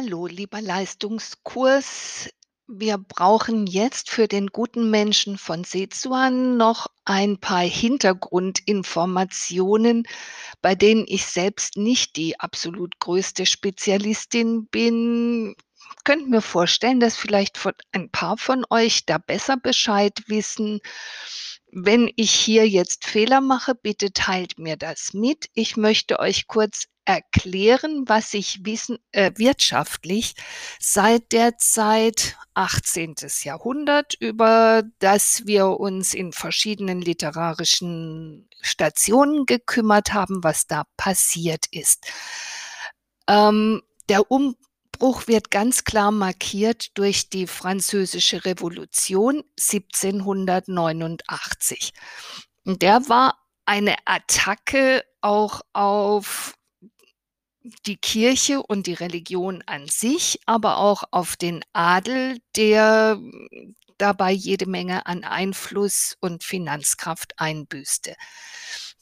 Hallo, lieber Leistungskurs. Wir brauchen jetzt für den guten Menschen von Sezuan noch ein paar Hintergrundinformationen, bei denen ich selbst nicht die absolut größte Spezialistin bin. Könnt mir vorstellen, dass vielleicht ein paar von euch da besser Bescheid wissen. Wenn ich hier jetzt Fehler mache, bitte teilt mir das mit. Ich möchte euch kurz erklären, was sich wissen äh, wirtschaftlich seit der Zeit 18. Jahrhundert, über das wir uns in verschiedenen literarischen Stationen gekümmert haben, was da passiert ist. Ähm, der um Umbruch wird ganz klar markiert durch die Französische Revolution 1789. Und der war eine Attacke auch auf die Kirche und die Religion an sich, aber auch auf den Adel, der dabei jede Menge an Einfluss und Finanzkraft einbüßte.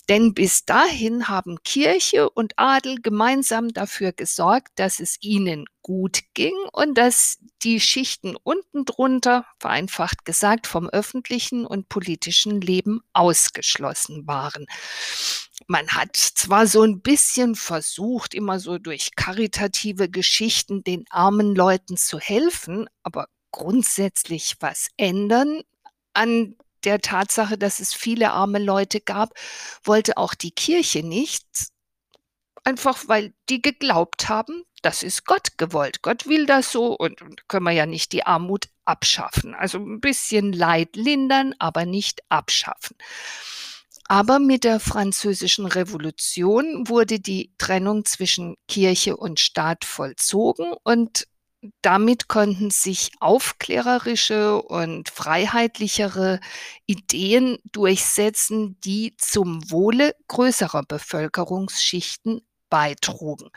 Denn bis dahin haben Kirche und Adel gemeinsam dafür gesorgt, dass es ihnen gut ging und dass die Schichten unten drunter, vereinfacht gesagt, vom öffentlichen und politischen Leben ausgeschlossen waren. Man hat zwar so ein bisschen versucht, immer so durch karitative Geschichten den armen Leuten zu helfen, aber grundsätzlich was ändern an der Tatsache, dass es viele arme Leute gab, wollte auch die Kirche nicht, einfach weil die geglaubt haben, das ist Gott gewollt. Gott will das so und, und können wir ja nicht die Armut abschaffen. Also ein bisschen Leid lindern, aber nicht abschaffen. Aber mit der Französischen Revolution wurde die Trennung zwischen Kirche und Staat vollzogen und damit konnten sich aufklärerische und freiheitlichere Ideen durchsetzen, die zum Wohle größerer Bevölkerungsschichten beitrugen.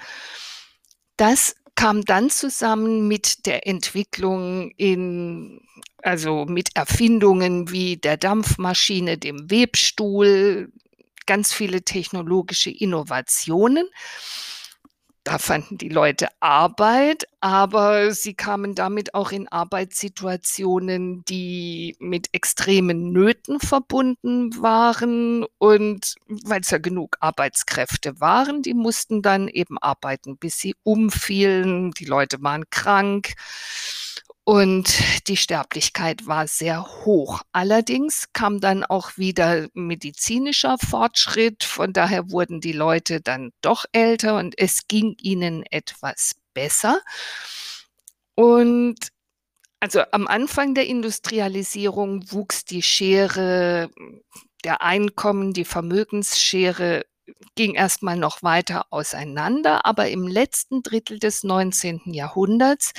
Das kam dann zusammen mit der Entwicklung in, also mit Erfindungen wie der Dampfmaschine, dem Webstuhl, ganz viele technologische Innovationen. Da fanden die Leute Arbeit, aber sie kamen damit auch in Arbeitssituationen, die mit extremen Nöten verbunden waren. Und weil es ja genug Arbeitskräfte waren, die mussten dann eben arbeiten, bis sie umfielen. Die Leute waren krank. Und die Sterblichkeit war sehr hoch. Allerdings kam dann auch wieder medizinischer Fortschritt. Von daher wurden die Leute dann doch älter und es ging ihnen etwas besser. Und also am Anfang der Industrialisierung wuchs die Schere der Einkommen, die Vermögensschere ging erstmal noch weiter auseinander, aber im letzten Drittel des 19. Jahrhunderts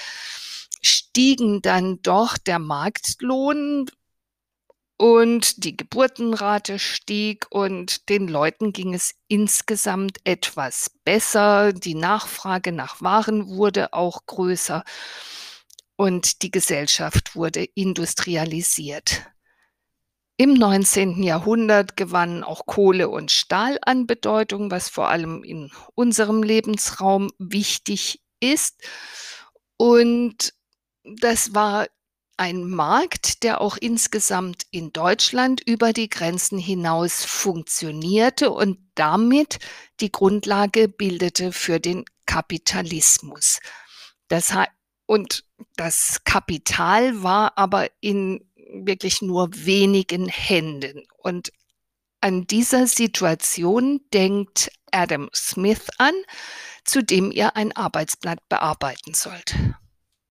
stiegen dann doch der Marktlohn und die Geburtenrate stieg und den Leuten ging es insgesamt etwas besser. Die Nachfrage nach Waren wurde auch größer und die Gesellschaft wurde industrialisiert. Im 19. Jahrhundert gewannen auch Kohle und Stahl an Bedeutung, was vor allem in unserem Lebensraum wichtig ist. Und das war ein Markt, der auch insgesamt in Deutschland über die Grenzen hinaus funktionierte und damit die Grundlage bildete für den Kapitalismus. Das und das Kapital war aber in wirklich nur wenigen Händen. Und an dieser Situation denkt Adam Smith an, zu dem ihr ein Arbeitsblatt bearbeiten sollt.